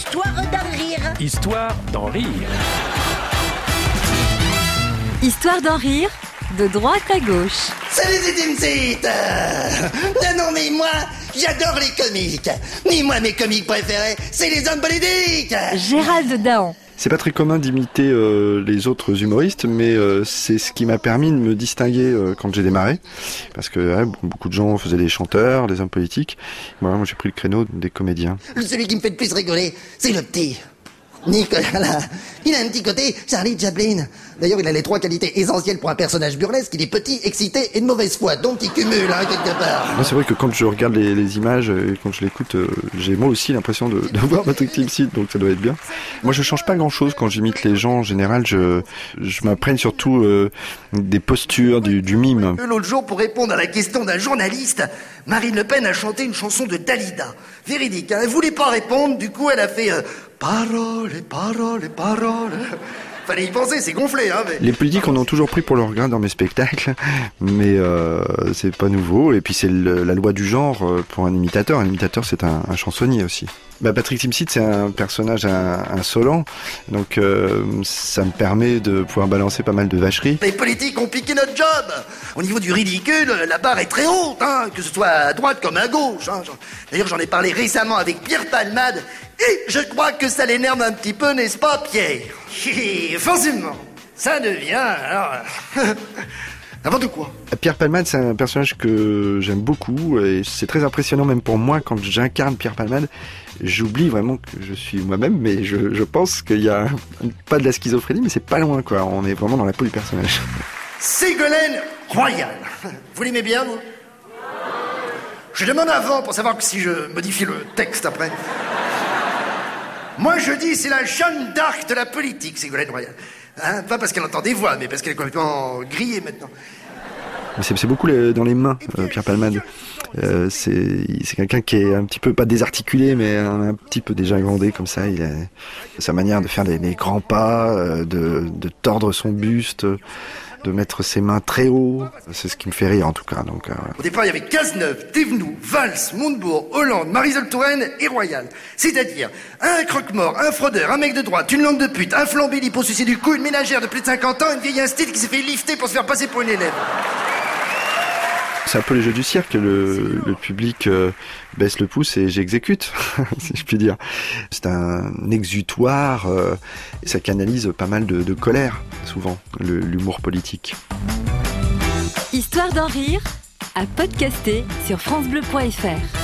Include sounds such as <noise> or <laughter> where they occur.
Histoire d'en rire. Histoire d'en rire. Histoire d'en rire, de droite à gauche. Salut c'est Timsit Non non mais moi, j'adore les comiques Mais moi mes comiques préférés, c'est les hommes politiques Gérald Dahan. C'est pas très commun d'imiter euh, les autres humoristes, mais euh, c'est ce qui m'a permis de me distinguer euh, quand j'ai démarré, parce que ouais, beaucoup de gens faisaient des chanteurs, des hommes politiques. Moi, j'ai pris le créneau des comédiens. Celui qui me fait le plus rigoler, c'est le petit. Nicolas, <laughs> il a un petit côté Charlie Chaplin. D'ailleurs, il a les trois qualités essentielles pour un personnage burlesque. Il est petit, excité et de mauvaise foi, donc il cumule, hein, quelque part. Moi, c'est vrai que quand je regarde les, les images et quand je l'écoute, euh, j'ai moi aussi l'impression de, <laughs> de voir Patrick Timsit, donc ça doit être bien. Moi, je change pas grand-chose quand j'imite les gens. En général, je, je m'apprenne surtout euh, des postures, du, du mime. L'autre jour, pour répondre à la question d'un journaliste, Marine Le Pen a chanté une chanson de Dalida. Véridique, hein. elle voulait pas répondre, du coup elle a fait euh, Paroles et paroles et paroles. Fallait y penser, c'est gonflé, hein, mais... Les politiques en ont toujours pris pour leur grain dans mes spectacles, <laughs> mais euh, c'est pas nouveau. Et puis c'est la loi du genre euh, pour un imitateur. Un imitateur, c'est un, un chansonnier aussi. Bah, Patrick Timsit, c'est un personnage insolent, donc euh, ça me permet de pouvoir balancer pas mal de vacheries. Les politiques ont piqué notre job. Au niveau du ridicule, la barre est très haute, hein, que ce soit à droite comme à gauche. hein. D'ailleurs, j'en ai parlé récemment avec Pierre Palmade, et je crois que ça l'énerve un petit peu, n'est-ce pas, Pierre? <laughs> Forcément, ça devient alors <laughs> n'importe quoi. Pierre Palmade, c'est un personnage que j'aime beaucoup et c'est très impressionnant même pour moi quand j'incarne Pierre Palmade. J'oublie vraiment que je suis moi-même, mais je, je pense qu'il y a pas de la schizophrénie, mais c'est pas loin quoi. On est vraiment dans la peau du personnage. <laughs> Ségolène Royal. Vous l'aimez bien, vous? Je demande avant pour savoir si je modifie le texte après. Moi, je dis, c'est la Jeanne d'Arc de la politique, Ségolène Royal. Hein, pas parce qu'elle entend des voix, mais parce qu'elle est complètement grillée maintenant. C'est beaucoup les- dans les mains, euh, Pierre Palmade. Euh, c'est quelqu'un qui est un petit peu pas désarticulé, mais un, un petit peu déjà grandé comme ça. Il a sa manière de faire des, des grands pas, euh, de, de tordre son buste, de mettre ses mains très haut. C'est ce qui me fait rire en tout cas. Euh. Au départ, il y avait Cazeneuve, Thévenoud, Valls, Montebourg, Hollande, Marisol Touraine et Royal. C'est-à-dire un croque-mort, un fraudeur, un mec de droite, une langue de pute, un flambé liposucé du cou, une ménagère de plus de 50 ans, une vieille instite qui s'est fait lifter pour se faire passer pour une élève. C'est un peu les jeux du cirque. Le, le public euh, baisse le pouce et j'exécute, <laughs> si je puis dire. C'est un exutoire. euh, et ça canalise pas mal de, de colère, souvent, le- l'humour politique. Histoire d'en rire, à podcaster sur FranceBleu.fr.